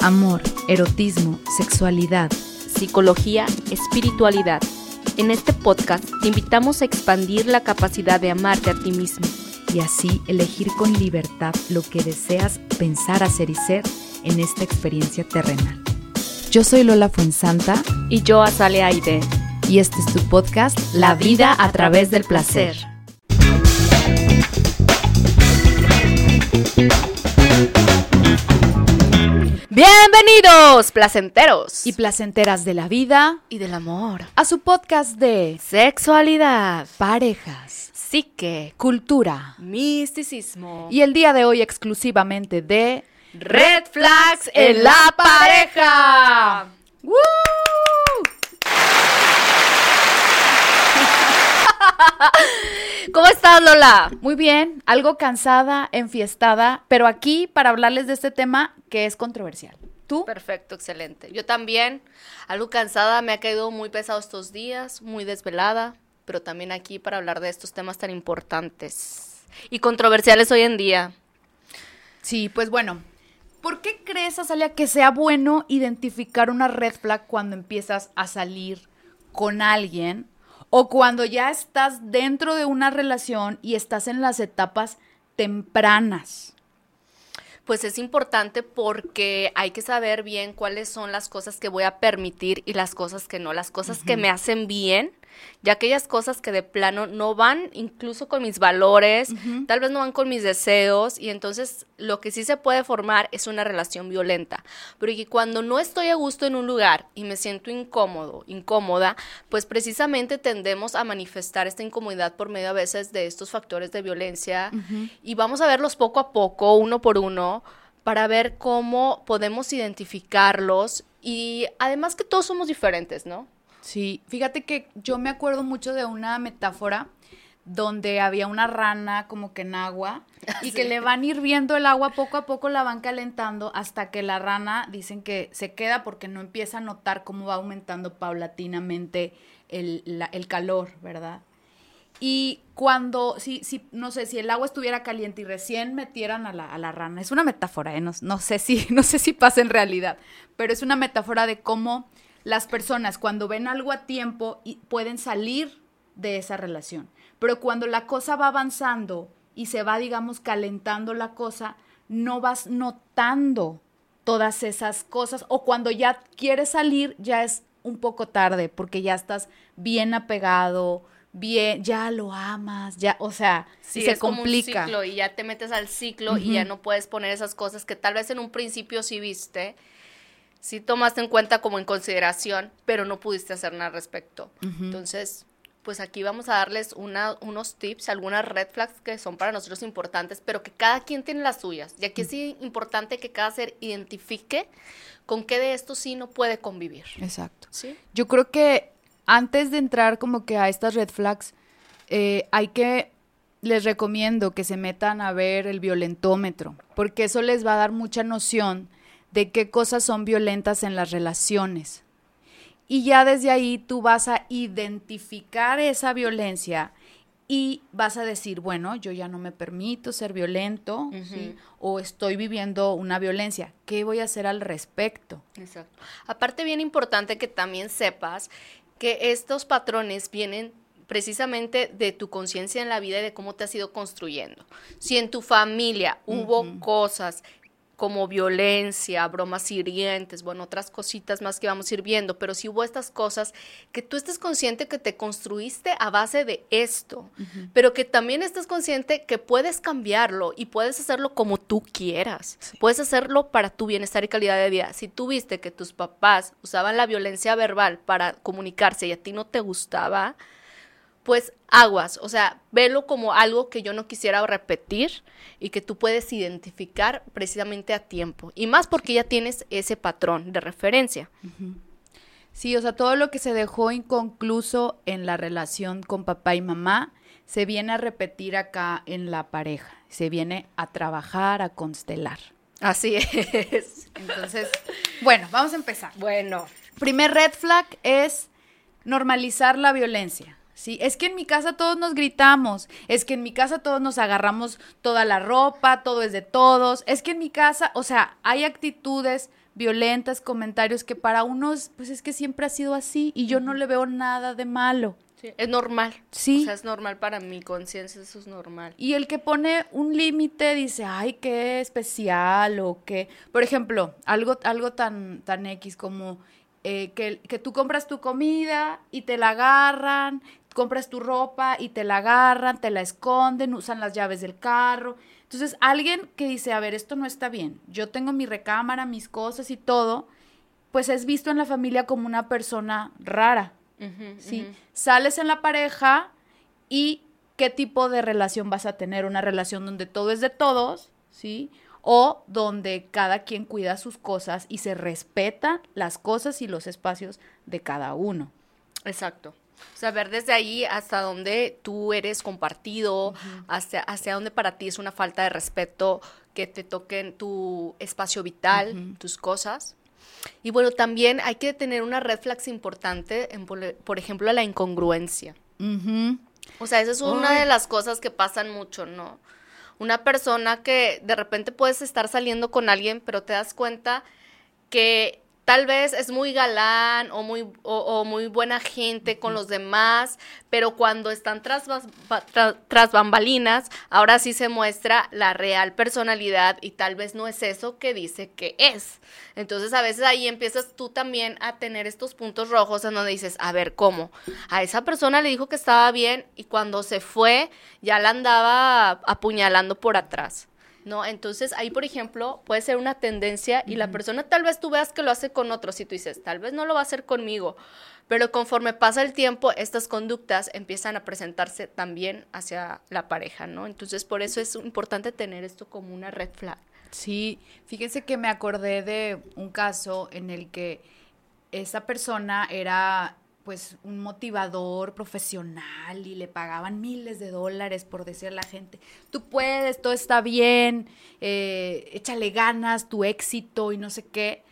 Amor, erotismo, sexualidad, psicología, espiritualidad. En este podcast te invitamos a expandir la capacidad de amarte a ti mismo y así elegir con libertad lo que deseas pensar, hacer y ser en esta experiencia terrenal. Yo soy Lola Fuensanta y yo Azale Aide y este es tu podcast La vida a través del placer. Bienvenidos, placenteros. Y placenteras de la vida. Y del amor. A su podcast de sexualidad, parejas, psique, cultura, misticismo. Y el día de hoy exclusivamente de Red Flags en la pareja. ¡Woo! ¿Cómo estás, Lola? Muy bien, algo cansada, enfiestada, pero aquí para hablarles de este tema que es controversial. ¿Tú? Perfecto, excelente. Yo también, algo cansada, me ha caído muy pesado estos días, muy desvelada, pero también aquí para hablar de estos temas tan importantes y controversiales hoy en día. Sí, pues bueno, ¿por qué crees, Azalia, que sea bueno identificar una red flag cuando empiezas a salir con alguien o cuando ya estás dentro de una relación y estás en las etapas tempranas? Pues es importante porque hay que saber bien cuáles son las cosas que voy a permitir y las cosas que no, las cosas que me hacen bien y aquellas cosas que de plano no van incluso con mis valores, tal vez no van con mis deseos y entonces lo que sí se puede formar es una relación violenta. Pero que cuando no estoy a gusto en un lugar y me siento incómodo, incómoda, pues precisamente tendemos a manifestar esta incomodidad por medio a veces de estos factores de violencia y vamos a verlos poco a poco, uno por uno, para ver cómo podemos identificarlos y además que todos somos diferentes, ¿no? Sí, fíjate que yo me acuerdo mucho de una metáfora donde había una rana como que en agua y que le van hirviendo el agua poco a poco la van calentando hasta que la rana dicen que se queda porque no empieza a notar cómo va aumentando paulatinamente el, el calor, ¿verdad? Y cuando, si, si, no sé, si el agua estuviera caliente y recién metieran a la, a la rana, es una metáfora, ¿eh? no, no, sé si, no sé si pasa en realidad, pero es una metáfora de cómo las personas cuando ven algo a tiempo pueden salir de esa relación. Pero cuando la cosa va avanzando y se va, digamos, calentando la cosa, no vas notando todas esas cosas. O cuando ya quieres salir, ya es un poco tarde, porque ya estás bien apegado, bien, ya lo amas, ya, o sea, sí, se complica. ciclo y ya te metes al ciclo y ya no puedes poner esas cosas que tal vez en un principio sí viste sí tomaste en cuenta como en consideración, pero no pudiste hacer nada al respecto. Entonces, pues aquí vamos a darles una, unos tips, algunas red flags que son para nosotros importantes, pero que cada quien tiene las suyas. Y aquí es importante que cada ser identifique con qué de esto sí no puede convivir. Exacto. ¿Sí? Yo creo que antes de entrar como que a estas red flags, eh, hay que, les recomiendo que se metan a ver el violentómetro, porque eso les va a dar mucha noción de qué cosas son violentas en las relaciones. Y ya desde ahí tú vas a identificar esa violencia y vas a decir, bueno, yo ya no me permito ser violento, o estoy viviendo una violencia, ¿qué voy a hacer al respecto? Exacto. Aparte, bien importante que también sepas que estos patrones vienen precisamente de tu conciencia en la vida y de cómo te has ido construyendo. Si en tu familia hubo cosas como violencia, bromas hirientes, bueno, otras cositas más que vamos a ir viendo, pero si hubo estas cosas, que tú estés consciente que te construiste a base de esto, pero que también estés consciente que puedes cambiarlo y puedes hacerlo como tú quieras, puedes hacerlo para tu bienestar y calidad de vida. Si tú viste que tus papás usaban la violencia verbal para comunicarse y a ti no te gustaba, pues aguas, o sea, velo como algo que yo no quisiera repetir y que tú puedes identificar precisamente a tiempo. Y más porque ya tienes ese patrón de referencia. Sí, o sea, todo lo que se dejó inconcluso en la relación con papá y mamá se viene a repetir acá en la pareja, se viene a trabajar, a constelar. Así es. Entonces, bueno, vamos a empezar. Bueno. Primer red flag es normalizar la violencia. Sí, es que en mi casa todos nos gritamos, es que en mi casa todos nos agarramos toda la ropa, todo es de todos, es que en mi casa, o sea, hay actitudes violentas, comentarios que para unos, pues es que siempre ha sido así y yo no le veo nada de malo. Sí, es normal. Sí. O sea, es normal para mi conciencia, eso es normal. Y el que pone un límite dice, ay, qué especial o qué. Por ejemplo, algo, algo tan, tan X como eh, que, que tú compras tu comida y te la agarran, compras tu ropa y te la agarran, te la esconden, usan las llaves del carro. Entonces, alguien que dice, a ver, esto no está bien, yo tengo mi recámara, mis cosas y todo, pues es visto en la familia como una persona rara. ¿sí? Sales en la pareja y qué tipo de relación vas a tener, una relación donde todo es de todos, ¿sí? O donde cada quien cuida sus cosas y se respetan las cosas y los espacios de cada uno. Exacto. Ver desde ahí hasta donde tú eres compartido, hacia, hacia donde para ti es una falta de respeto que te toquen tu espacio vital, tus cosas. Y bueno, también hay que tener una red flags importante, en, por ejemplo, la incongruencia. O sea, esa es una de las cosas que pasan mucho, ¿no? Una persona que de repente puedes estar saliendo con alguien, pero te das cuenta que tal vez es muy galán o muy, o, muy buena gente con los demás, pero cuando están tras, tras, bambalinas, ahora sí se muestra la real personalidad y tal vez no es eso que dice que es. Entonces a veces ahí empiezas tú también a tener estos puntos rojos en donde dices, a ver, ¿cómo? A esa persona le dijo que estaba bien y cuando se fue ya la andaba apuñalando por atrás. ¿No? Entonces ahí, por ejemplo, puede ser una tendencia y la persona tal vez tú veas que lo hace con otros y tú dices, tal vez no lo va a hacer conmigo, pero conforme pasa el tiempo, estas conductas empiezan a presentarse también hacia la pareja, ¿no? Entonces por eso es importante tener esto como una red flag. Sí, fíjense que me acordé de un caso en el que esa persona era pues un motivador profesional y le pagaban miles de dólares por decir a la gente, tú puedes, todo está bien, eh, échale ganas, tu éxito y no sé qué.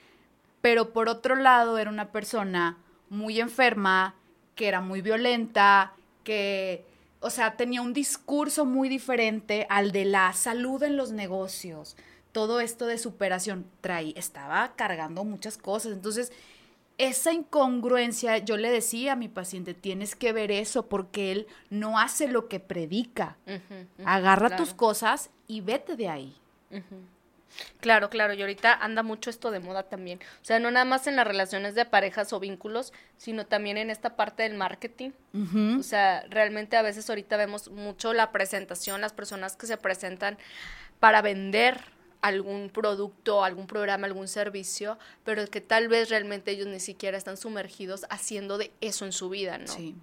Pero por otro lado era una persona muy enferma, que era muy violenta, que, o sea, tenía un discurso muy diferente al de la salud en los negocios. Todo esto de superación, traí, estaba cargando muchas cosas. Entonces, esa incongruencia, yo le decía a mi paciente, tienes que ver eso porque él no hace lo que predica. Agarra tus cosas y vete de ahí. Claro, claro, y ahorita anda mucho esto de moda también. O sea, no nada más en las relaciones de parejas o vínculos, sino también en esta parte del marketing. O sea, realmente a veces ahorita vemos mucho la presentación, las personas que se presentan para vender algún producto, algún programa, algún servicio, pero que tal vez realmente ellos ni siquiera están sumergidos haciendo de eso en su vida, ¿no? Sí.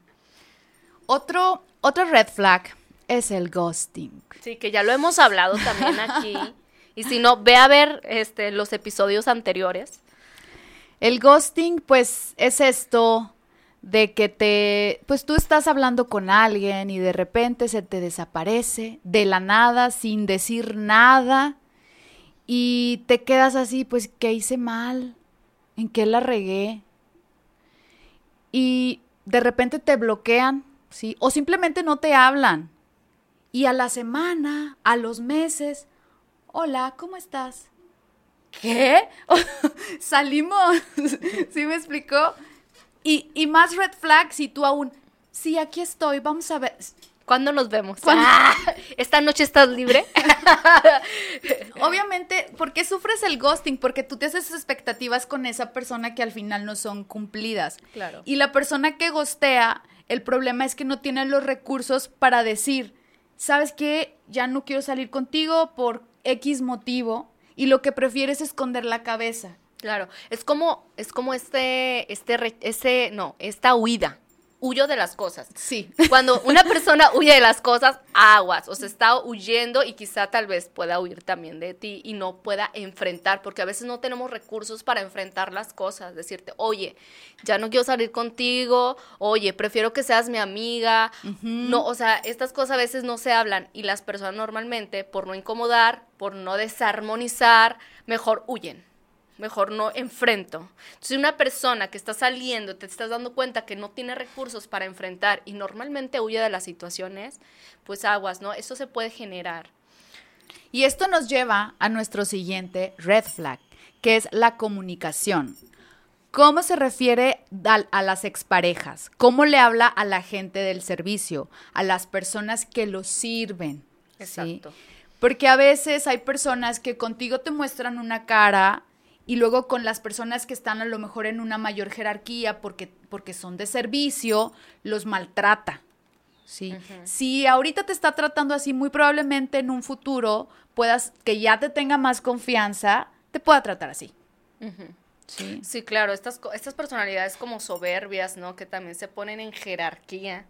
Otro, otro red flag es el ghosting. Sí, que ya lo hemos hablado también aquí. y si no, ve a ver este, los episodios anteriores. El ghosting, pues, es esto de que te, pues tú estás hablando con alguien y de repente se te desaparece de la nada, sin decir nada, y te quedas así, pues, ¿qué hice mal? ¿En qué la regué? Y de repente te bloquean, ¿sí? O simplemente no te hablan. Y a la semana, a los meses, hola, ¿cómo estás? ¿Qué? Salimos, ¿sí me explicó? Y, y más red flags y tú aún, sí, aquí estoy, vamos a ver. ¿Cuándo nos vemos? Ah, ¿Esta noche estás libre? Obviamente, ¿por qué sufres el ghosting? Porque tú te haces expectativas con esa persona que al final no son cumplidas. Claro. Y la persona que gostea, el problema es que no tiene los recursos para decir, ¿sabes qué? Ya no quiero salir contigo por X motivo. Y lo que prefieres es esconder la cabeza. Claro, es como, es como este, este, este, no, esta huida huyo de las cosas. Sí. Cuando una persona huye de las cosas, aguas, o sea, está huyendo y quizá tal vez pueda huir también de ti y no pueda enfrentar, porque a veces no tenemos recursos para enfrentar las cosas, decirte, oye, ya no quiero salir contigo, oye, prefiero que seas mi amiga. No, o sea, estas cosas a veces no se hablan y las personas normalmente, por no incomodar, por no desarmonizar, mejor huyen. Mejor no enfrento. Entonces, una persona que está saliendo, te estás dando cuenta que no tiene recursos para enfrentar y normalmente huye de las situaciones, pues aguas, ¿no? Eso se puede generar. Y esto nos lleva a nuestro siguiente red flag, que es la comunicación. ¿Cómo se refiere a, las exparejas? ¿Cómo le habla a la gente del servicio? A las personas que lo sirven. Exacto. Porque a veces hay personas que contigo te muestran una cara y luego con las personas que están a lo mejor en una mayor jerarquía porque, porque son de servicio, los maltrata. ¿sí? Si ahorita te está tratando así, muy probablemente en un futuro puedas, que ya te tenga más confianza, te pueda tratar así. Sí. claro, estas, estas personalidades como soberbias, ¿no? Que también se ponen en jerarquía,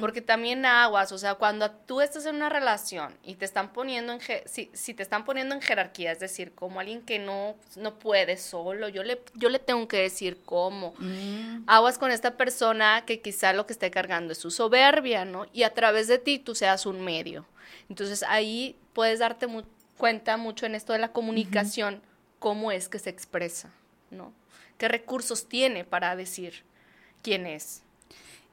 porque también aguas, o sea, cuando tú estás en una relación y te están poniendo en, si, si te están poniendo en jerarquía, es decir, como alguien que no, no puede solo, yo le, yo le tengo que decir cómo. Mm. Aguas con esta persona que quizá lo que esté cargando es su soberbia, ¿no? Y a través de ti tú seas un medio. Entonces ahí puedes darte cuenta mucho en esto de la comunicación, cómo es que se expresa. ¿No? ¿Qué recursos tiene para decir quién es?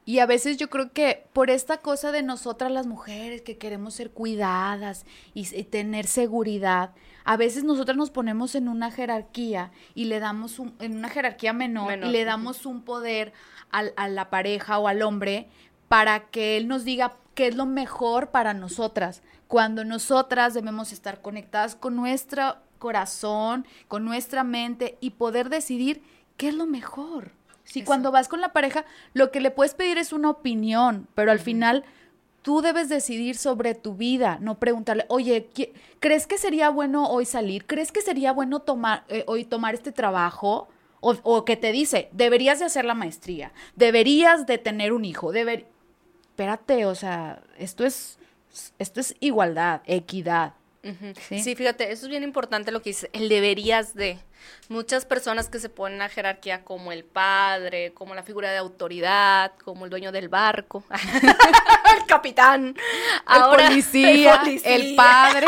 Y a veces yo creo que por esta cosa de nosotras las mujeres que queremos ser cuidadas y, tener seguridad, a veces nosotras nos ponemos en una jerarquía y le damos un, en una jerarquía menor, y le damos un poder a la pareja o al hombre para que él nos diga qué es lo mejor para nosotras, cuando nosotras debemos estar conectadas con nuestra corazón, con nuestra mente y poder decidir qué es lo mejor. Si cuando vas con la pareja, lo que le puedes pedir es una opinión, pero al final tú debes decidir sobre tu vida, no preguntarle, oye, ¿crees que sería bueno hoy salir? ¿Crees que sería bueno tomar, eh, hoy tomar este trabajo? O, o, que te dice, deberías de hacer la maestría, deberías de tener un hijo, deber... Espérate, o sea, esto es, esto es igualdad, equidad. ¿Sí? fíjate, eso es bien importante lo que dice, el deberías de. Muchas personas que se ponen a jerarquía como el padre, como la figura de autoridad, como el dueño del barco, el capitán, el, policía, el padre,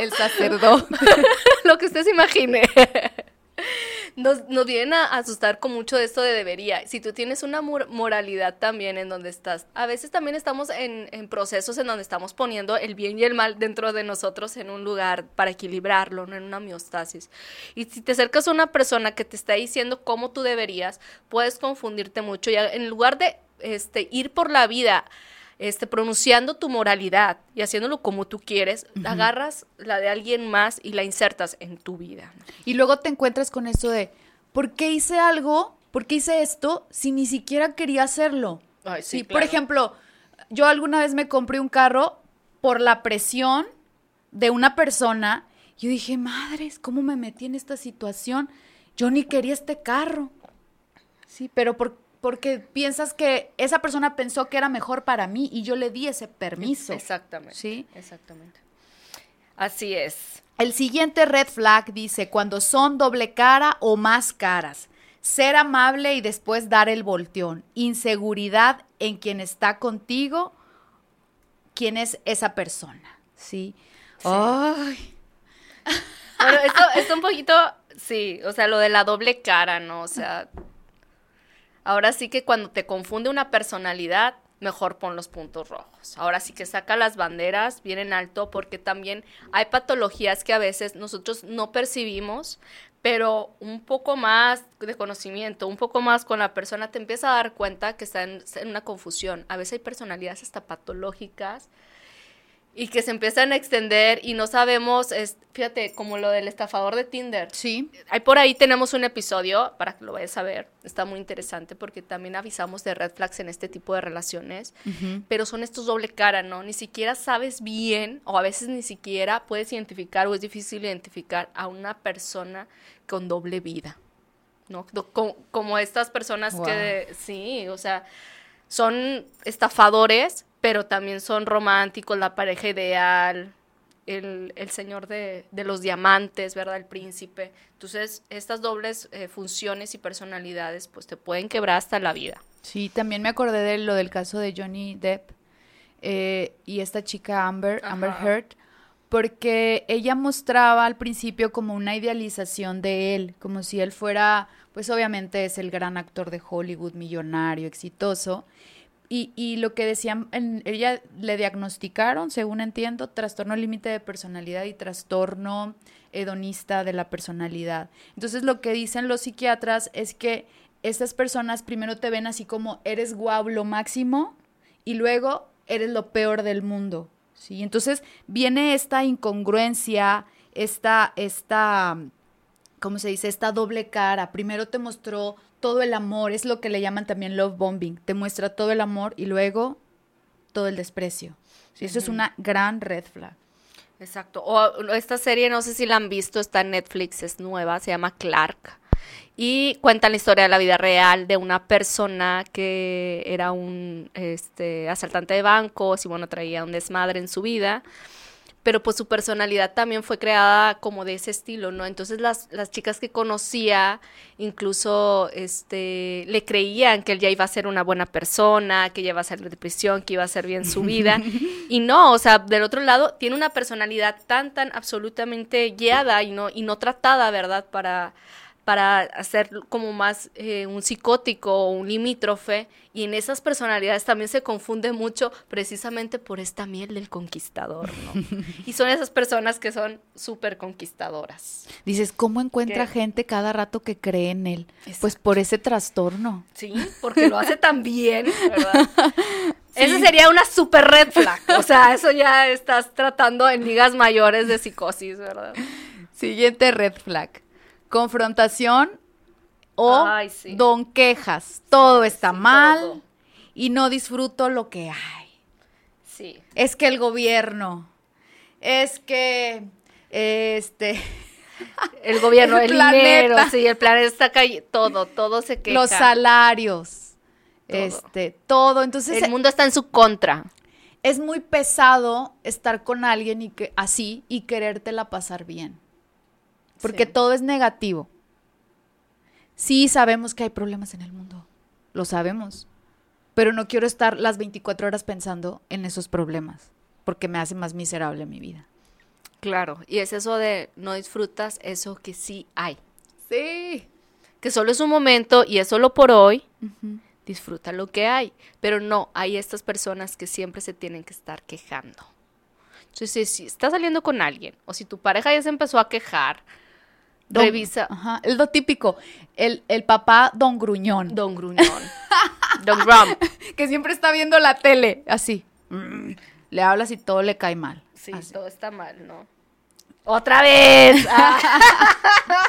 el sacerdote, lo que usted se imagine nos, nos vienen a asustar con mucho de esto de debería. Si tú tienes una moralidad también en donde estás, a veces también estamos en, en, procesos en donde estamos poniendo el bien y el mal dentro de nosotros en un lugar para equilibrarlo, no en una homeostasis. Y si te acercas a una persona que te está diciendo cómo tú deberías, puedes confundirte mucho y en lugar de este, ir por la vida este, pronunciando tu moralidad y haciéndolo como tú quieres, agarras la de alguien más y la insertas en tu vida. Y luego te encuentras con eso de, ¿por qué hice algo? ¿Por qué hice esto si ni siquiera quería hacerlo? sí, Por ejemplo, yo alguna vez me compré un carro por la presión de una persona. Yo dije, madres, ¿cómo me metí en esta situación? Yo ni quería este carro. Sí, pero por, porque piensas que esa persona pensó que era mejor para mí y yo le di ese permiso. Exactamente. Sí. Exactamente. Así es. El siguiente red flag dice, cuando son doble cara o más caras, ser amable y después dar el volteón, inseguridad en quien está contigo, quién es esa persona, ¿sí? Ay. Bueno, esto es un poquito, sí, o sea, lo de la doble cara, ¿no? O sea, Ahora sí que cuando te confunde una personalidad, mejor pon los puntos rojos. Ahora sí que saca las banderas bien en alto porque también hay patologías que a veces nosotros no percibimos, pero un poco más de conocimiento, un poco más con la persona te empieza a dar cuenta que está en, en una confusión. A veces hay personalidades hasta patológicas y que se empiezan a extender y no sabemos, es, fíjate, como lo del estafador de Tinder. Sí. Ahí por ahí tenemos un episodio para que lo vayas a ver. Está muy interesante porque también avisamos de red flags en este tipo de relaciones, pero son estos doble cara, ¿no? Ni siquiera sabes bien o a veces ni siquiera puedes identificar o es difícil identificar a una persona con doble vida, ¿no? Como, estas personas que, sí, o sea, son estafadores pero también son románticos, la pareja ideal, el, señor de, los diamantes, ¿verdad? El príncipe. Entonces, estas dobles eh, funciones y personalidades, pues te pueden quebrar hasta la vida. Sí, también me acordé de lo del caso de Johnny Depp eh, y esta chica Amber, Amber Heard, porque ella mostraba al principio como una idealización de él, como si él fuera, pues obviamente es el gran actor de Hollywood, millonario, exitoso. Y, y lo que decían, en, ella le diagnosticaron, según entiendo, trastorno límite de personalidad y trastorno hedonista de la personalidad. Entonces lo que dicen los psiquiatras es que estas personas primero te ven así como eres guau, lo máximo, y luego eres lo peor del mundo. ¿sí? Entonces viene esta incongruencia, esta, esta, ¿cómo se dice? Esta doble cara. Primero te mostró todo el amor, es lo que le llaman también love bombing. Te muestra todo el amor y luego todo el desprecio. ¿sí? Eso es una gran red flag. Exacto. O esta serie, no sé si la han visto, está en Netflix, es nueva, se llama Clark y cuentan la historia de la vida real de una persona que era un este, asaltante de bancos y bueno, traía un desmadre en su vida pero pues su personalidad también fue creada como de ese estilo, ¿no? Entonces las, las chicas que conocía incluso este, le creían que él ya iba a ser una buena persona, que ya iba a ser de prisión, que iba a ser bien su vida. y no, o sea, del otro lado, tiene una personalidad tan, tan absolutamente guiada y no, y no tratada, ¿verdad? Para, para hacer como más eh, un psicótico o un limítrofe y en esas personalidades también se confunde mucho precisamente por esta miel del conquistador, ¿no? y son esas personas que son súper conquistadoras. Dices, ¿cómo encuentra gente cada rato que cree en él? Pues por ese trastorno. Sí, porque lo hace tan bien, ¿verdad? Esa sería una super red flag. O sea, eso ya estás tratando en ligas mayores de psicosis, ¿verdad? Siguiente red flag confrontación o don quejas. Todo está mal y no disfruto lo que hay. Sí. Es que el gobierno, es que este el gobierno, el, dinero, sí, el planeta está cayendo, todo, todo se queja. Los salarios, este, todo. Entonces el mundo está en su contra. Es muy pesado estar con alguien y que así y querértela pasar bien porque todo es negativo. Sí sabemos que hay problemas en el mundo, lo sabemos, pero no quiero estar las 24 horas pensando en esos problemas, porque me hace más miserable mi vida. Claro, y es eso de no disfrutas eso que sí hay. Sí. Que solo es un momento y es solo por hoy. Disfruta lo que hay. Pero no, hay estas personas que siempre se tienen que estar quejando. Entonces, si estás saliendo con alguien o si tu pareja ya se empezó a quejar, revisa. Ajá, es lo típico. El, el papá Don Gruñón. Don Gruñón. don Grum. que siempre está viendo la tele, así. Mm, le hablas y todo le cae mal. Sí, todo está mal, ¿no? ¡Otra vez!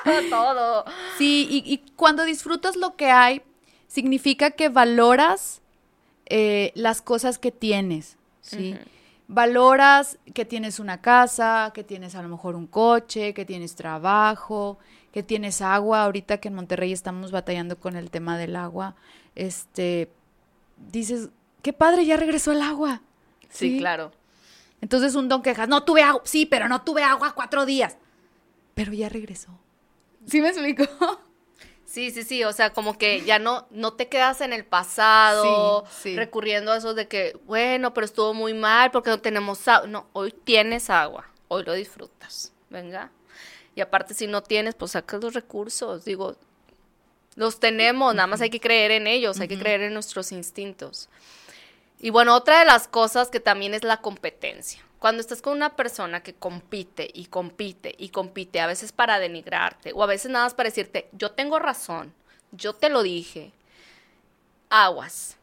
todo. Sí, y, cuando disfrutas lo que hay, significa que valoras eh, las cosas que tienes, ¿sí? Valoras que tienes una casa, que tienes a lo mejor un coche, que tienes trabajo, que tienes agua. Ahorita que en Monterrey estamos batallando con el tema del agua, este, dices, qué padre, ya regresó el agua. Sí, claro. Entonces un don quejas, no tuve agua, sí, pero no tuve agua cuatro días. Pero ya regresó. ¿Sí me explico? Sí, sí, sí, o sea, como que ya no, no te quedas en el pasado, recurriendo a eso de que, bueno, pero estuvo muy mal porque no tenemos agua. No, hoy tienes agua, hoy lo disfrutas, venga. Y aparte, si no tienes, pues sacas los recursos, digo, los tenemos, nada más hay que creer en ellos, hay que creer en nuestros instintos. Y bueno, otra de las cosas que también es la competencia. Cuando estás con una persona que compite y compite y compite, a veces para denigrarte o a veces nada más para decirte, yo tengo razón, yo te lo dije, aguas.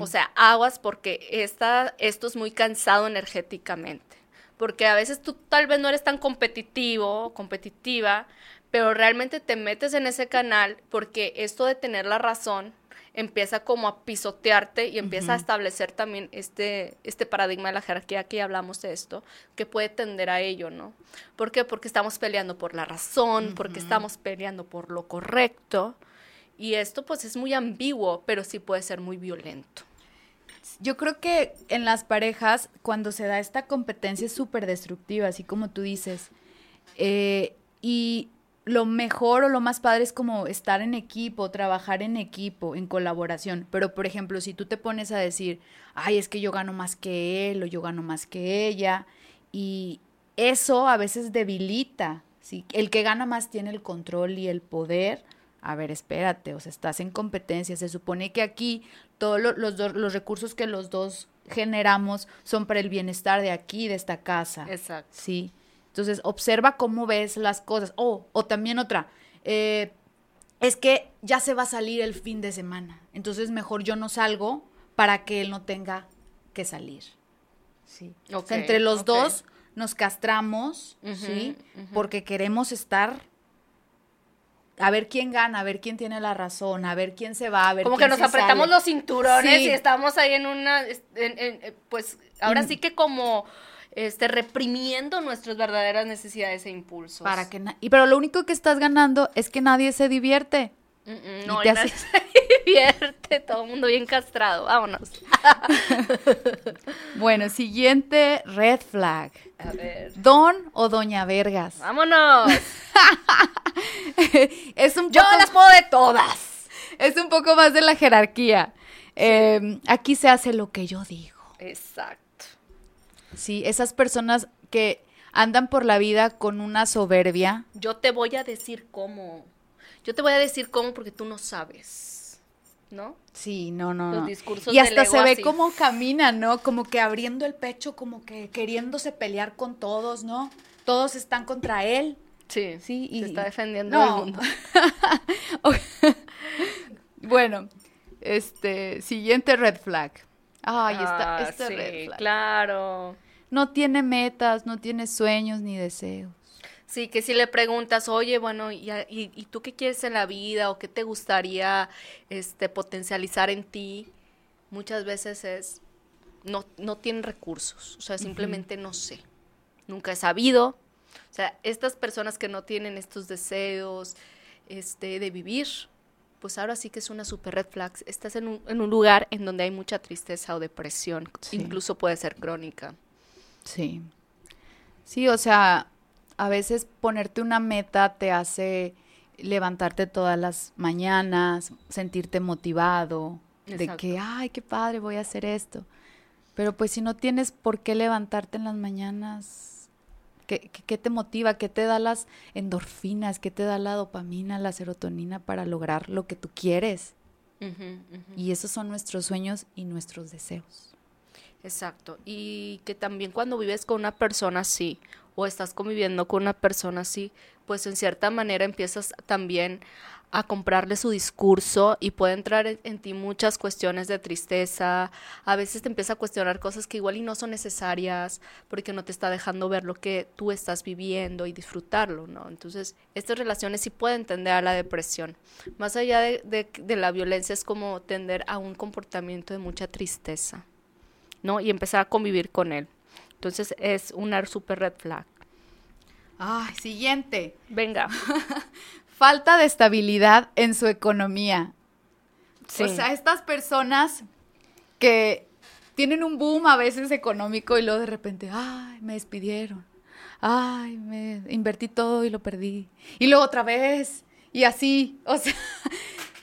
O sea, aguas porque esta, esto es muy cansado energéticamente. Porque a veces tú tal vez no eres tan competitivo competitiva, pero realmente te metes en ese canal porque esto de tener la razón empieza como a pisotearte y empieza a establecer también este, este paradigma de la jerarquía que ya hablamos de esto, que puede tender a ello, ¿no? ¿Por qué? Porque estamos peleando por la razón, porque estamos peleando por lo correcto. Y esto pues es muy ambiguo, pero sí puede ser muy violento. Yo creo que en las parejas, cuando se da esta competencia es súper destructiva, así como tú dices. Eh, y lo mejor o lo más padre es como estar en equipo, trabajar en equipo, en colaboración. Pero, por ejemplo, si tú te pones a decir, ay, es que yo gano más que él o yo gano más que ella, y, eso a veces debilita, ¿sí? El que gana más tiene el control y el poder. A ver, espérate, o sea, estás en competencia. Se supone que aquí todos los, los recursos que los dos generamos son para el bienestar de aquí, de esta casa. Exacto. Sí. Entonces, observa cómo ves las cosas. Oh, o también otra. Eh, es que ya se va a salir el fin de semana. Entonces, mejor yo no salgo para que él no tenga que salir. Sí. o sea, entre los dos nos castramos, ¿sí? Porque queremos estar a ver quién gana, a ver quién tiene la razón, a ver quién se va, a ver Como que nos apretamos los cinturones y estamos ahí en una, pues ahora sí que como este, reprimiendo nuestras verdaderas necesidades e impulsos. Para que y pero lo único que estás ganando es que nadie se divierte. no, nadie se divierte, todo el mundo bien castrado. Vámonos. bueno, siguiente red flag. A ver. Don o Doña Vergas. Vámonos. es un Yo las puedo de todas. Es un poco más de la jerarquía. Em, aquí se hace lo que yo digo. Exacto. Sí, esas personas que andan por la vida con una soberbia. Yo te voy a decir cómo. Yo te voy a decir cómo porque tú no sabes. ¿No? Sí, no, no. Los discursos Y hasta se ve cómo camina, ¿no? Como que abriendo el pecho, como que queriéndose pelear con todos, ¿no? Todos están contra él. Sí. Sí, y se está defendiendo no. mundo. bueno, este, siguiente red flag. Ay, está, ah, red flag. Claro no tiene metas, no tiene sueños ni deseos. Sí, que si le preguntas, oye, bueno, ¿y, y, tú qué quieres en la vida o qué te gustaría este, potencializar en ti? Muchas veces es, no, no tienen recursos, o sea, simplemente no sé, nunca he sabido. O sea, estas personas que no tienen estos deseos este, de vivir, pues ahora sí que es una super red flag. Estás en un, en un lugar en donde hay mucha tristeza o depresión, incluso puede ser crónica. Sí. Sí, o sea, a veces ponerte una meta te hace levantarte todas las mañanas, sentirte motivado, de que, ay, qué padre, voy a hacer esto. Pero pues si no tienes por qué levantarte en las mañanas, ¿qué, qué, te motiva? ¿Qué te da las endorfinas? ¿Qué te da la dopamina, la serotonina para lograr lo que tú quieres? Y esos son nuestros sueños y nuestros deseos. Exacto. Y que también cuando vives con una persona así o estás conviviendo con una persona así, pues en cierta manera empiezas también a comprarle su discurso y puede entrar en, ti muchas cuestiones de tristeza, a veces te empieza a cuestionar cosas que igual y no son necesarias porque no te está dejando ver lo que tú estás viviendo y disfrutarlo, ¿no? Entonces, estas relaciones sí pueden tender a la depresión. Más allá de la violencia es como tender a un comportamiento de mucha tristeza. ¿no? Y empezar a convivir con él. Entonces es una super red flag. Ay, siguiente. Venga. Falta de estabilidad en su economía. O sea, estas personas que tienen un boom a veces económico y luego de repente, ay, me despidieron. Ay, me invertí todo y lo perdí. Y luego otra vez. Y así. O sea,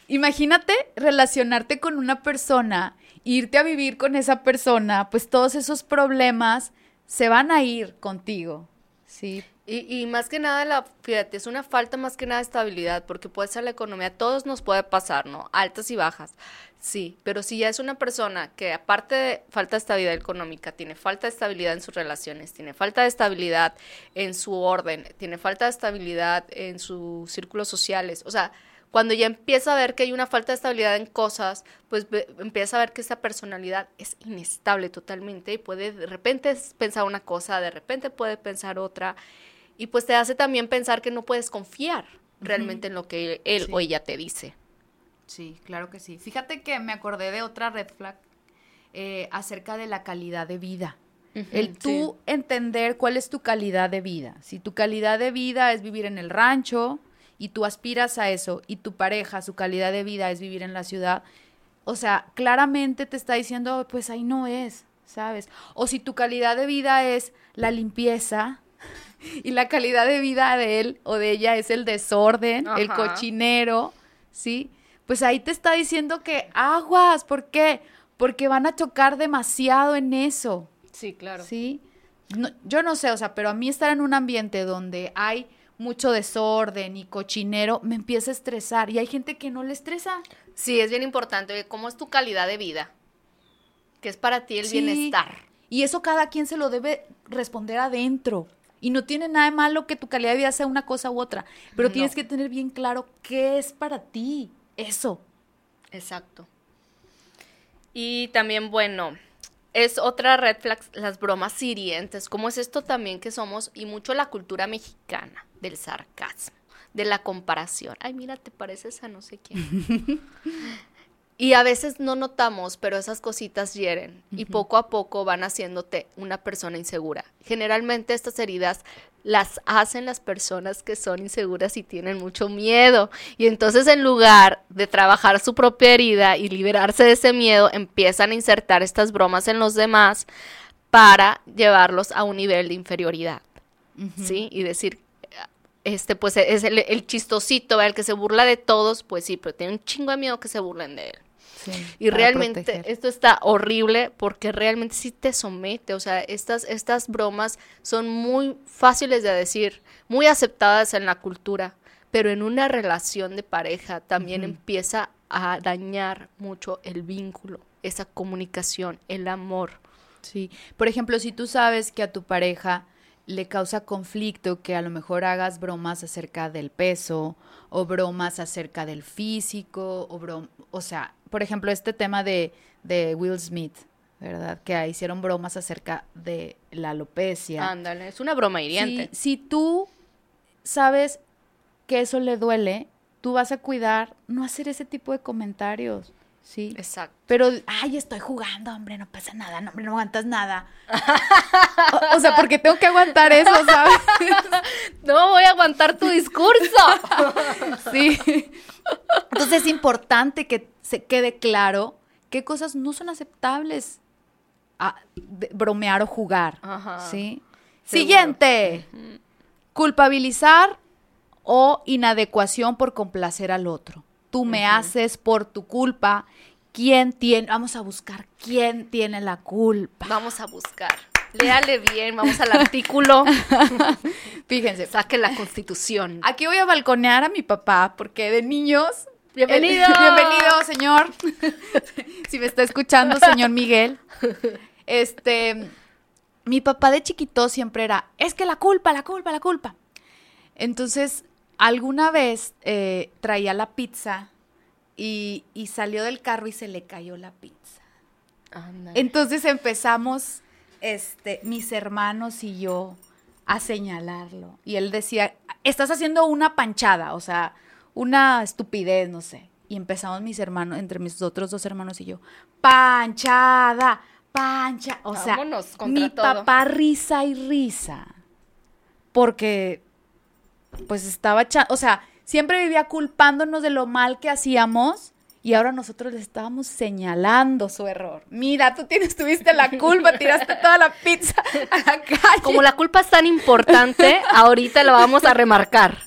imagínate relacionarte con una persona irte a vivir con esa persona, pues todos esos problemas se van a ir contigo, ¿sí? Y, y, más que nada, la, fíjate, es una falta más que nada de estabilidad, porque puede ser la economía, todos nos puede pasar, ¿no? Altas y bajas, sí, pero si ya es una persona que aparte de falta de estabilidad económica, tiene falta de estabilidad en sus relaciones, tiene falta de estabilidad en su orden, tiene falta de estabilidad en sus círculos sociales, o sea, cuando ya empieza a ver que hay una falta de estabilidad en cosas, pues empieza a ver que esa personalidad es inestable totalmente y puede de repente pensar una cosa, de repente puede pensar otra y pues te hace también pensar que no puedes confiar realmente en lo que él o ella te dice. Sí, claro que sí. Fíjate que me acordé de otra red flag eh, acerca de la calidad de vida. el tú entender cuál es tu calidad de vida. Si tu calidad de vida es vivir en el rancho, y tú aspiras a eso y tu pareja, su calidad de vida es vivir en la ciudad, o sea, claramente te está diciendo, pues ahí no es, ¿sabes? O si tu calidad de vida es la limpieza y la calidad de vida de él o de ella es el desorden, el cochinero, ¿sí? Pues ahí te está diciendo que aguas, ¿por qué? Porque van a chocar demasiado en eso. Sí, claro. ¿Sí? no- yo no sé, o sea, pero a mí estar en un ambiente donde hay mucho desorden y cochinero me empieza a estresar y hay gente que no le estresa. Sí, es bien importante. ¿Cómo es tu calidad de vida? ¿Qué es para ti el Sí. bienestar? Y eso cada quien se lo debe responder adentro. Y no tiene nada de malo que tu calidad de vida sea una cosa u otra, pero No. tienes que tener bien claro qué es para ti. Eso. Exacto. Y también, bueno, es otra red flag, las bromas hirientes. ¿Cómo es esto también que somos, y mucho la cultura mexicana, del sarcasmo, de la comparación? Ay, mira, te pareces a no sé quién. y a veces no notamos, pero esas cositas hieren y poco a poco van haciéndote una persona insegura. Generalmente estas heridas las hacen las personas que son inseguras y tienen mucho miedo. Y entonces en lugar de trabajar su propia herida y liberarse de ese miedo, empiezan a insertar estas bromas en los demás para llevarlos a un nivel de inferioridad. ¿Sí? Y decir, este pues es el, el chistosito, ¿verdad? el que se burla de todos, pues sí, pero tiene un chingo de miedo que se burlen de él. Y realmente proteger. esto está horrible porque realmente sí te somete, o sea, estas, estas bromas son muy fáciles de decir, muy aceptadas en la cultura, pero en una relación de pareja también empieza a dañar mucho el vínculo, esa comunicación, el amor. Sí. Por ejemplo, si tú sabes que a tu pareja le causa conflicto que a lo mejor hagas bromas acerca del peso o bromas acerca del físico o brom o sea, por ejemplo, este tema de, de Will Smith, ¿verdad? Que hicieron bromas acerca de la alopecia. Ándale, es una broma Si, hiriente. si tú sabes que eso le duele, tú vas a cuidar no hacer ese tipo de comentarios, ¿sí? Exacto. Pero, ay, estoy jugando, hombre, no pasa nada, no, hombre, no aguantas nada. o, o sea, porque tengo que aguantar eso, ¿sabes? No voy a aguantar tu discurso. Sí. Entonces es importante que se quede claro qué cosas no son aceptables a bromear o jugar, Ajá. ¿sí? Seguro. Siguiente. Culpabilizar o inadecuación por complacer al otro. Tú me haces por tu culpa. ¿Quién tiene? Vamos a buscar quién tiene la culpa. Vamos a buscar. Léale bien, vamos al artículo. Fíjense, Saque la constitución. aquí voy a balconear a mi papá porque de niños. Bienvenido. el- bienvenido, señor. si me está escuchando, señor Miguel. Este, mi papá de chiquito siempre era, es que la culpa, la culpa, la culpa. Entonces, alguna vez eh, traía la pizza y, y salió del carro y se le cayó la pizza. Entonces empezamos, este, mis hermanos y yo, a señalarlo. Y él decía, estás haciendo una panchada, o sea, una estupidez, no sé. Y empezamos mis hermanos, entre mis otros dos hermanos y yo, panchada, pancha. O sea, Vámonos mi todo. papá risa y risa. Porque, pues estaba, o sea, siempre vivía culpándonos de lo mal que hacíamos. Y ahora nosotros le estábamos señalando su error. Mira, tú tienes, tuviste la culpa, tiraste toda la pizza a la calle. Como la culpa es tan importante, ahorita lo vamos a remarcar.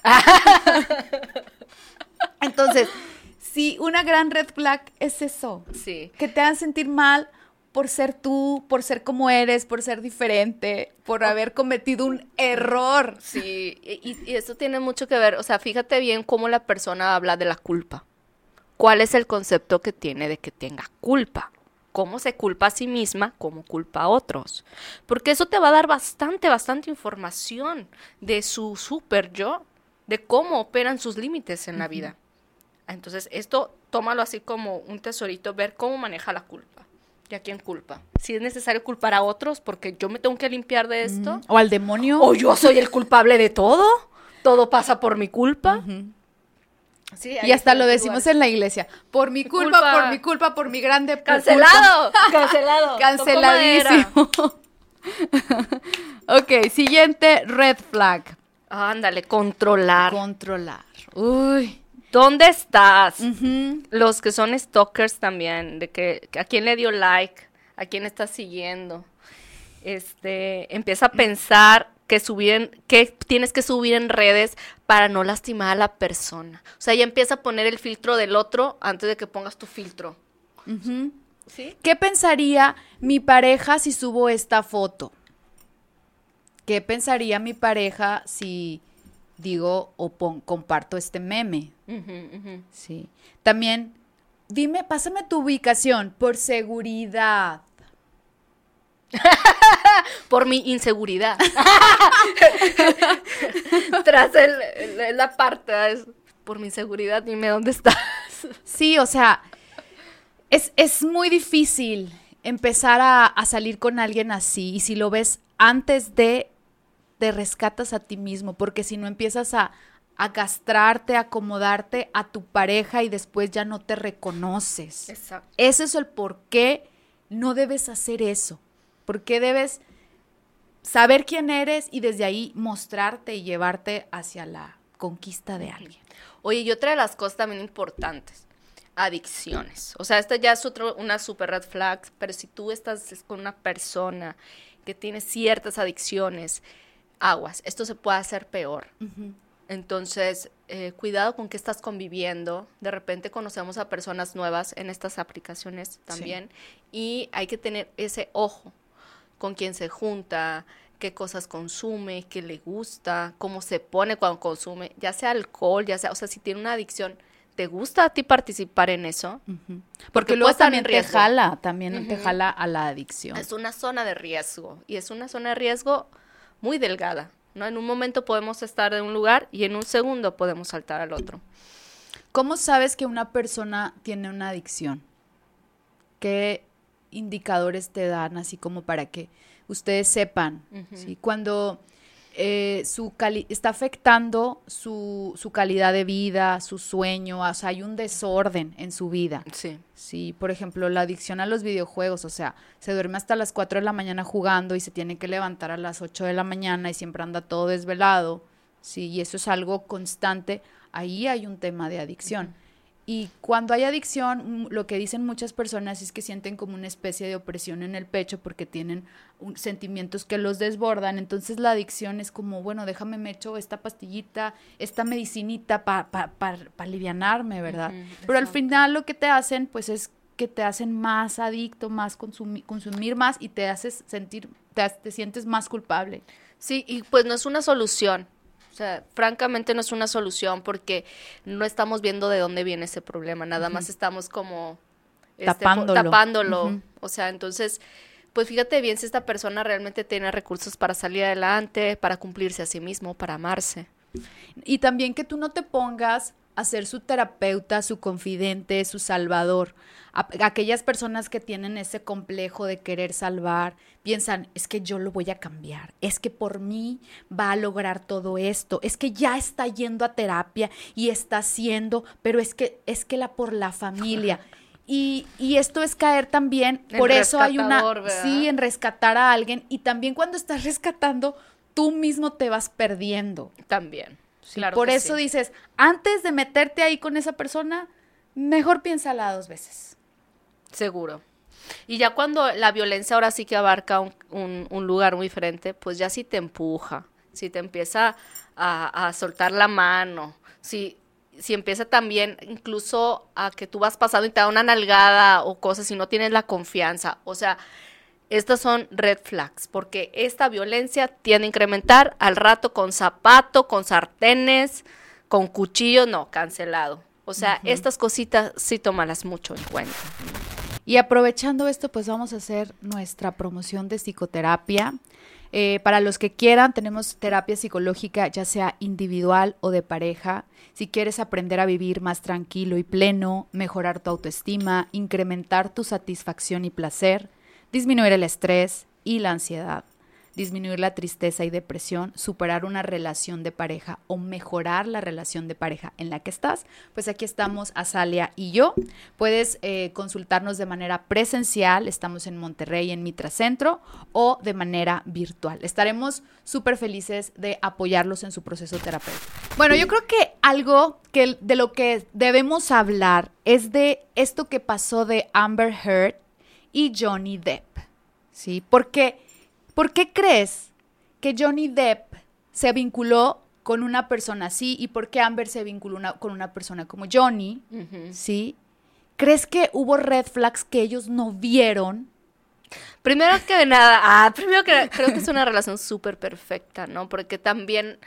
Entonces, sí, una gran red flag es eso. Sí. Que te hagan sentir mal por ser tú, por ser como eres, por ser diferente, por haber cometido un error. Sí, y, y eso tiene mucho que ver, o sea, fíjate bien cómo la persona habla de la culpa. ¿Cuál es el concepto que tiene de que tenga culpa? ¿Cómo se culpa a sí misma? ¿Cómo culpa a otros? Porque eso te va a dar bastante, bastante información de su super yo, de cómo operan sus límites en la vida. Entonces, esto tómalo así como un tesorito, ver cómo maneja la culpa. ¿Y a quién culpa? Si es necesario culpar a otros porque yo me tengo que limpiar de esto. O al demonio. ¿O yo soy el culpable de todo? ¿Todo pasa por mi culpa? Sí, y hasta lo decimos en la iglesia. Por mi culpa, culpa. por mi culpa, por mi grande ¡Cancelado! ¡Cancelado! Canceladísimo. ok, siguiente red flag. Ándale, controlar. Controlar. Uy. ¿Dónde estás? Los que son stalkers también, de que a quién le dio like, a quién está siguiendo. Este, empieza a pensar que subir en, que tienes que subir en redes para no lastimar a la persona. O sea, ya empieza a poner el filtro del otro antes de que pongas tu filtro. ¿Sí? ¿Qué pensaría mi pareja si subo esta foto? ¿qué pensaría mi pareja si digo o comparto este meme? Sí. También, dime, pásame tu ubicación por seguridad. por mi inseguridad. Tras el, la parte, por mi inseguridad, dime dónde estás. sí, o sea, es, es muy difícil empezar a, salir con alguien así y si lo ves antes de, te rescatas a ti mismo, porque si no empiezas a, a castrarte, a acomodarte a tu pareja y después ya no te reconoces. Exacto. Ese es el por qué no debes hacer eso. Porque debes saber quién eres y desde ahí mostrarte y llevarte hacia la conquista de alguien. Oye, y otra de las cosas también importantes, adicciones. O sea, esta ya es otro, una super red flag, pero si tú estás con una persona que tiene ciertas adicciones, aguas, esto se puede hacer peor. Entonces, eh, cuidado con qué estás conviviendo. De repente conocemos a personas nuevas en estas aplicaciones también y hay que tener ese ojo con quién se junta, qué cosas consume, qué le gusta, cómo se pone cuando consume, ya sea alcohol, ya sea, o sea, si tiene una adicción, ¿te gusta a ti participar en eso? Porque, luego también te jala, también te jala a la adicción. Es una zona de riesgo y es una zona de riesgo muy delgada, ¿no? En un momento podemos estar en un lugar y en un segundo podemos saltar al otro. ¿Cómo sabes que una persona tiene una adicción? ¿Qué indicadores te dan así como para que ustedes sepan, Cuando eh, su está afectando su, su, calidad de vida, su sueño, o sea, hay un desorden en su vida. Sí. Sí, por ejemplo, la adicción a los videojuegos, o sea, se duerme hasta las 4 de la mañana jugando y se tiene que levantar a las 8 de la mañana y siempre anda todo desvelado. Sí, y eso es algo constante. Ahí hay un tema de adicción. Y cuando hay adicción, mm, lo que dicen muchas personas es que sienten como una especie de opresión en el pecho porque tienen sentimientos que los desbordan. Entonces la adicción es como, bueno, déjame me echo esta pastillita, esta medicinita para pa, pa, alivianarme, ¿verdad? Pero al final lo que te hacen, pues es que te hacen más adicto, más consumir, consumir más y te haces sentir, te, te sientes más culpable. Sí, y pues no es una solución. O sea, francamente no es una solución porque no estamos viendo de dónde viene ese problema, nada más estamos como este, tapándolo. O sea, entonces, pues fíjate bien si esta persona realmente tiene recursos para salir adelante, para cumplirse a sí mismo, para amarse. Y también que tú no te pongas a ser su terapeuta, su confidente, su salvador. aquellas personas que tienen ese complejo de querer salvar, piensan, es que yo lo voy a cambiar, es que por mí va a lograr todo esto, es que ya está yendo a terapia y está haciendo, pero es que es que la por la familia. Y, y esto es caer también, por eso hay una, sí, en rescatar a alguien y también cuando estás rescatando, tú mismo te vas perdiendo. También. Por eso dices, antes de meterte ahí con esa persona, mejor piénsala dos veces. Seguro. Y ya cuando la violencia ahora sí que abarca un, lugar muy diferente, pues ya sí te empuja, si te empieza a, soltar la mano, si, si empieza también incluso a que tú vas pasando y te da una nalgada o cosas y no tienes la confianza. O sea, estas son red flags, porque esta violencia tiende a incrementar al rato con zapato, con sartenes, con cuchillo, no, cancelado. O sea, estas cositas sí tómalas mucho en cuenta. Y aprovechando esto, pues vamos a hacer nuestra promoción de psicoterapia. Eh, para los que quieran, tenemos terapia psicológica, ya sea individual o de pareja. Si quieres aprender a vivir más tranquilo y pleno, mejorar tu autoestima, incrementar tu satisfacción y placer, disminuir el estrés y la ansiedad, disminuir la tristeza y depresión, superar una relación de pareja o mejorar la relación de pareja en la que estás, pues aquí estamos Azalia y yo. Puedes eh, consultarnos de manera presencial, estamos en Monterrey, en Mitra Centro, o de manera virtual. Estaremos súper felices de apoyarlos en su proceso terapéutico. Bueno, yo creo que algo que de lo que debemos hablar es de esto que pasó de Amber Heard y Johnny Depp. ¿Sí? ¿Por qué? ¿Por qué crees que Johnny Depp se vinculó con una persona así y por qué Amber se vinculó con una persona como Johnny? ¿Sí? ¿Crees que hubo red flags que ellos no vieron? Primero que nada, ah, primero que creo que es una relación súper perfecta, ¿no? Porque también,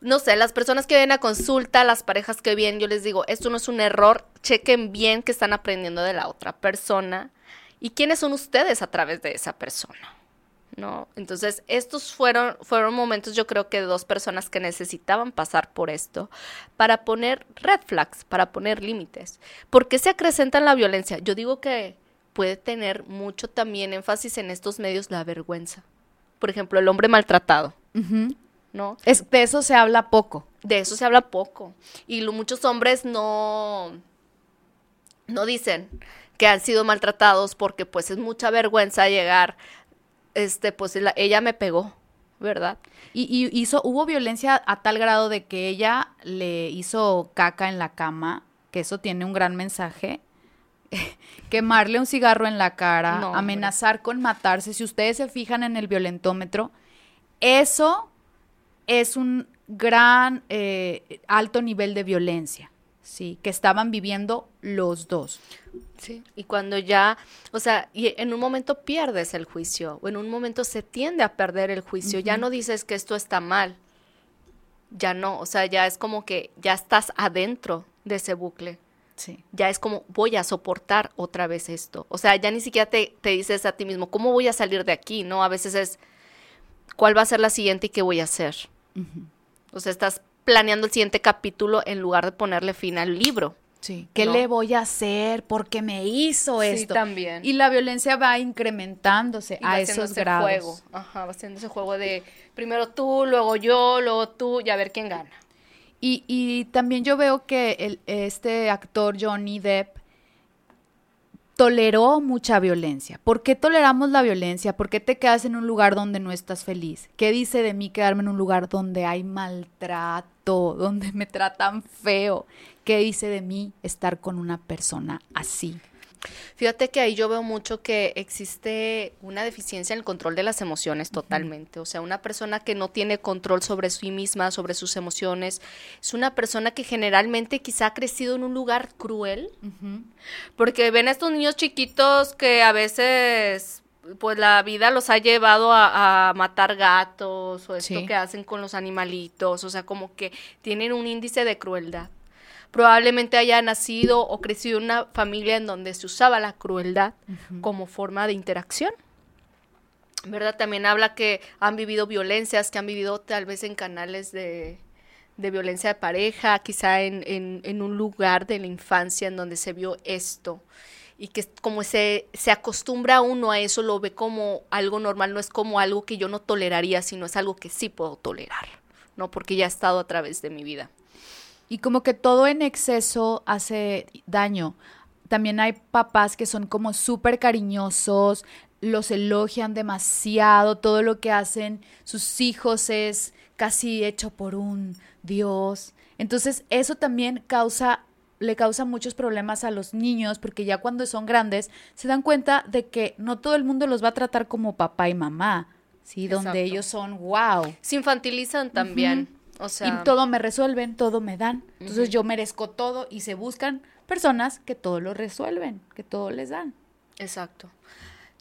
no sé, las personas que vienen a consulta, las parejas que vienen, yo les digo, esto no es un error, chequen bien que están aprendiendo de la otra persona y quiénes son ustedes a través de esa persona. ¿no? Entonces, estos fueron, fueron momentos, yo creo que de dos personas que necesitaban pasar por esto para poner red flags, para poner límites. ¿Por qué se acrecenta la violencia? Yo digo que puede tener mucho también énfasis en estos medios la vergüenza. Por ejemplo, el hombre maltratado, ¿no? Es, de eso se habla poco. De eso se habla poco. Y lo, muchos hombres no, no dicen que han sido maltratados porque pues es mucha vergüenza llegar este, pues ella me pegó, ¿verdad? Y, hizo, hubo violencia a tal grado de que ella le hizo caca en la cama, que eso tiene un gran mensaje. Quemarle un cigarro en la cara, amenazar con matarse. Si ustedes se fijan en el violentómetro, eso es un gran eh, alto nivel de violencia, sí, que estaban viviendo los dos. Sí. Y cuando ya, o sea, y en un momento pierdes el juicio, o en un momento se tiende a perder el juicio, ya no dices que esto está mal, ya no, o sea, ya es como que ya estás adentro de ese bucle. Sí. Ya es como, voy a soportar otra vez esto. O sea, ya ni siquiera te, te dices a ti mismo, ¿cómo voy a salir de aquí? ¿No? A veces es, ¿cuál va a ser la siguiente y qué voy a hacer? O sea, estás planeando el siguiente capítulo en lugar de ponerle fin al libro. Sí. ¿Qué le voy a hacer? porque me hizo esto? Sí, también. Y la violencia va incrementándose a esos grados. Juego. Ajá, va haciendo ese juego de primero tú, luego yo, luego tú, y a ver quién gana. Y, y también yo veo que el, este actor Johnny Depp toleró mucha violencia. ¿Por qué toleramos la violencia? ¿Por qué te quedas en un lugar donde no estás feliz? ¿Qué dice de mí quedarme en un lugar donde hay maltrato, donde me tratan feo? ¿Qué dice de mí estar con una persona así? Fíjate que ahí yo veo mucho que existe una deficiencia en el control de las emociones totalmente. O sea, una persona que no tiene control sobre sí misma, sobre sus emociones, es una persona que generalmente quizá ha crecido en un lugar cruel, porque ven a estos niños chiquitos que a veces pues la vida los ha llevado a, matar gatos o esto que hacen con los animalitos, o sea, como que tienen un índice de crueldad probablemente haya nacido o crecido en una familia en donde se usaba la crueldad como forma de interacción. ¿Verdad? También habla que han vivido violencias, que han vivido tal vez en canales de, violencia de pareja, quizá en, en, un lugar de la infancia en donde se vio esto y que como se, se acostumbra uno a eso, lo ve como algo normal, no es como algo que yo no toleraría, sino es algo que sí puedo tolerar, ¿no? Porque ya ha estado a través de mi vida. Y como que todo en exceso hace daño. También hay papás que son como súper cariñosos, los elogian demasiado, todo lo que hacen sus hijos es casi hecho por un Dios. Entonces eso también causa le causa muchos problemas a los niños porque ya cuando son grandes se dan cuenta de que no todo el mundo los va a tratar como papá y mamá, ¿sí? Donde ellos son wow. Se infantilizan también. Y todo me resuelven, todo me dan. Entonces yo merezco todo y se buscan personas que todo lo resuelven, que todo les dan. Exacto.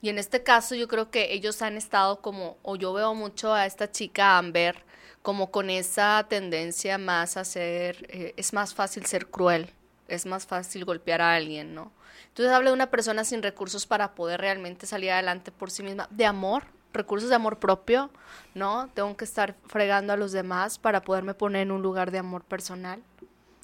Y en este caso yo creo que ellos han estado como, o yo veo mucho a esta chica Amber, como con esa tendencia más a ser, eh, es más fácil ser cruel, es más fácil golpear a alguien, ¿no? Entonces habla de una persona sin recursos para poder realmente salir adelante por sí misma, de amor, recursos de amor propio, ¿no? Tengo que estar fregando a los demás para poderme poner en un lugar de amor personal.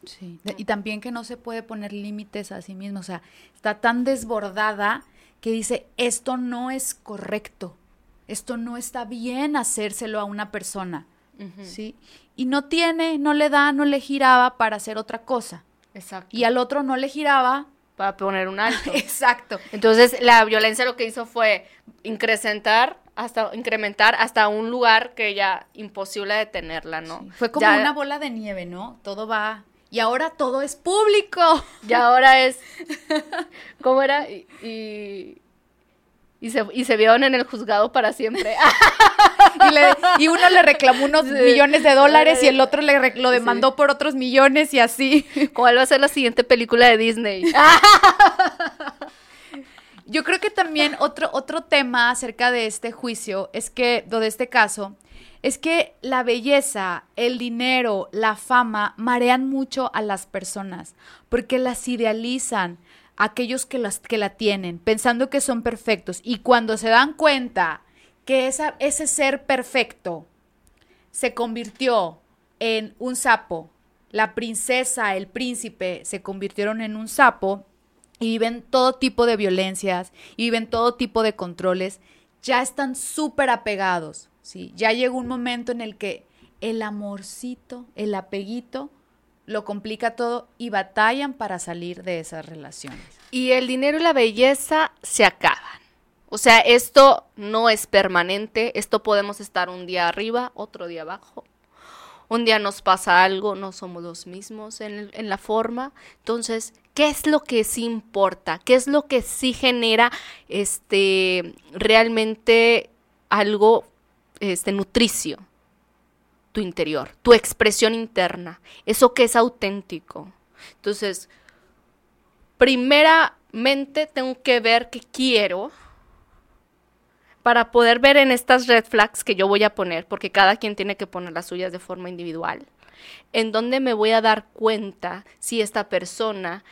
Sí. Y también que no se puede poner límites a sí mismo, o sea, está tan desbordada que dice, esto no es correcto, esto no está bien hacérselo a una persona, ¿sí? Y no tiene, no le da, no le giraba para hacer otra cosa. Exacto. Y al otro no le giraba para poner un alto. Exacto. Entonces, la violencia lo que hizo fue incrementar hasta incrementar hasta un lugar que ya imposible detenerla, ¿no? Fue como una bola de nieve, ¿no? Todo va y ahora todo es público. Y ahora es ¿cómo era? Y, y, se, y se vieron en el juzgado para siempre. y, uno le reclamó unos millones de dólares y el otro le lo demandó por otros millones y así. ¿Cuál va a ser la siguiente película de Disney? Yo creo que también otro, otro tema acerca de este juicio es que, o de este caso, es que la belleza, el dinero, la fama marean mucho a las personas porque las idealizan aquellos que, las, que la tienen, pensando que son perfectos. Y cuando se dan cuenta que esa, ese ser perfecto se convirtió en un sapo, la princesa, el príncipe se convirtieron en un sapo y viven todo tipo de violencias y viven todo tipo de controles, ya están súper apegados, ¿sí? Ya llegó un momento en el que el amorcito, el apeguito, lo complica todo y batallan para salir de esas relaciones. Y el dinero y la belleza se acaban. O sea, esto no es permanente, esto podemos estar un día arriba, otro día abajo. Un día nos pasa algo, no somos los mismos en, en la forma. Entonces, ¿qué es lo que sí importa? ¿Qué es lo que sí genera este realmente algo este nutricio? Tu interior, tu expresión interna, eso que es auténtico. Entonces, primeramente tengo que ver qué quiero para poder ver en estas red flags que yo voy a poner, porque cada quien tiene que poner las suyas de forma individual, en donde me voy a dar cuenta si esta persona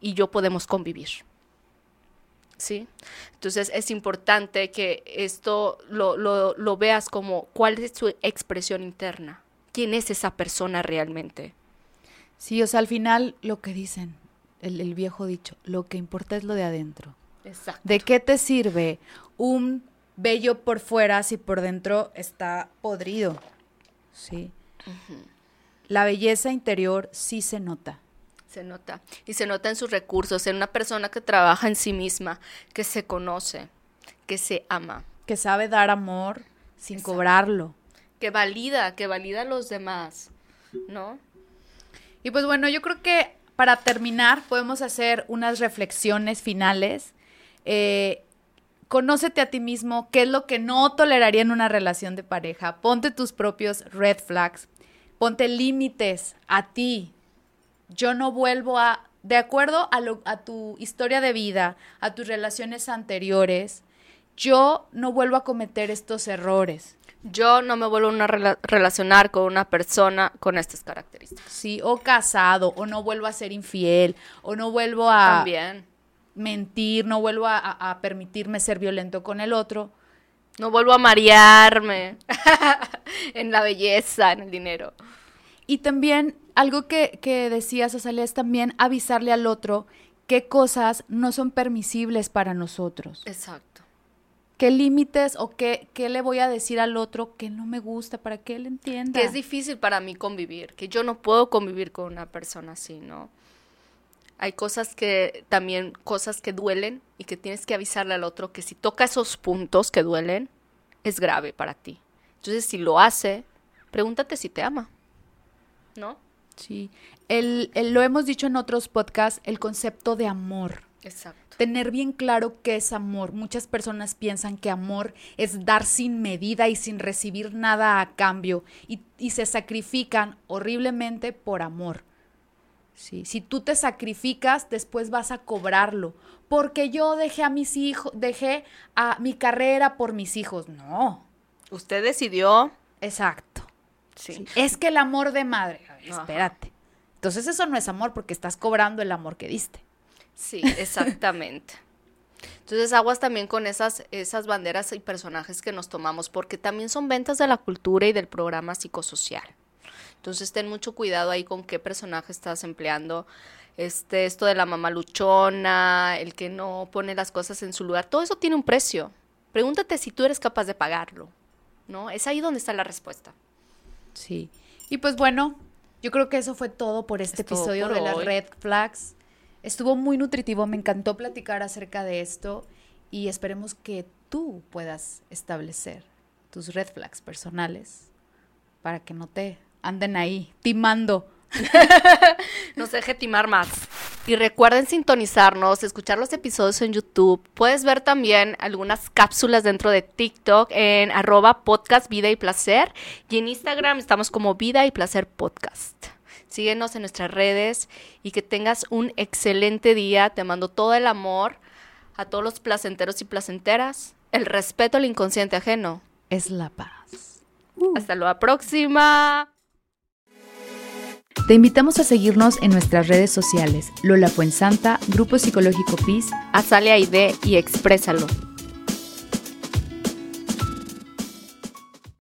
y yo podemos convivir. ¿Sí? Entonces es importante que esto lo, lo, veas como cuál es su expresión interna, quién es esa persona realmente. Sí, o sea, al final lo que dicen, el, el viejo dicho, lo que importa es lo de adentro. Exacto. ¿De qué te sirve un bello por fuera si por dentro está podrido? Sí. La belleza interior sí se nota. Se nota. Y se nota en sus recursos, en una persona que trabaja en sí misma, que se conoce, que se ama. Que sabe dar amor sin cobrarlo. Que valida, que valida a los demás, ¿no? Y pues bueno, yo creo que para terminar podemos hacer unas reflexiones finales. Eh, conócete a ti mismo, qué es lo que no toleraría en una relación de pareja, ponte tus propios red flags, ponte límites a ti, yo no vuelvo a, de acuerdo a, lo, a tu historia de vida, a tus relaciones anteriores, yo no vuelvo a cometer estos errores. Yo no me vuelvo a relacionar con una persona con estas características. Sí, o casado, o no vuelvo a ser infiel, o no vuelvo a También. mentir, no vuelvo a, a permitirme ser violento con el otro. No vuelvo a marearme en la belleza, en el dinero. Y también algo que, que decías, Azalea, es también avisarle al otro qué cosas no son permisibles para nosotros. Exacto. ¿Qué límites o qué, qué le voy a decir al otro que no me gusta para que él entienda? Que es difícil para mí convivir, que yo no puedo convivir con una persona así, ¿no? Hay cosas que también, cosas que duelen y que tienes que avisarle al otro que si toca esos puntos que duelen, es grave para ti. Entonces, si lo hace, pregúntate si te ama, ¿no? Sí, el, lo hemos dicho en otros podcasts, el concepto de amor. Exacto. Tener bien claro qué es amor. Muchas personas piensan que amor es dar sin medida y sin recibir nada a cambio y, y se sacrifican horriblemente por amor. Sí, si tú te sacrificas, después vas a cobrarlo. Porque yo dejé a mis hijos, dejé a mi carrera por mis hijos. No. Usted decidió. Exacto. Sí. Es que el amor de madre, espérate. Entonces eso no es amor porque estás cobrando el amor que diste. Sí, exactamente. Entonces aguas también con esas, esas banderas y personajes que nos tomamos, porque también son ventas de la cultura y del programa psicosocial. Entonces ten mucho cuidado ahí con qué personaje estás empleando. Este, esto de la mamá luchona, el que no pone las cosas en su lugar, todo eso tiene un precio. Pregúntate si tú eres capaz de pagarlo, ¿no? Es ahí donde está la respuesta. Sí. Y pues bueno, yo creo que eso fue todo por este episodio de las Red Flags. Estuvo muy nutritivo, me encantó platicar acerca de esto y esperemos que tú puedas establecer tus red flags personales para que no te anden ahí timando no se deje timar más. Y recuerden sintonizarnos, escuchar los episodios en YouTube. Puedes ver también algunas cápsulas dentro de TikTok en arroba podcast vida y placer. Y en Instagram estamos como vida y placer podcast. Síguenos en nuestras redes y que tengas un excelente día. Te mando todo el amor a todos los placenteros y placenteras, el respeto al inconsciente ajeno es la paz. Hasta la próxima. Te invitamos a seguirnos en nuestras redes sociales, Lola Fuensanta, Grupo Psicológico PIS, Azalea ID y Exprésalo.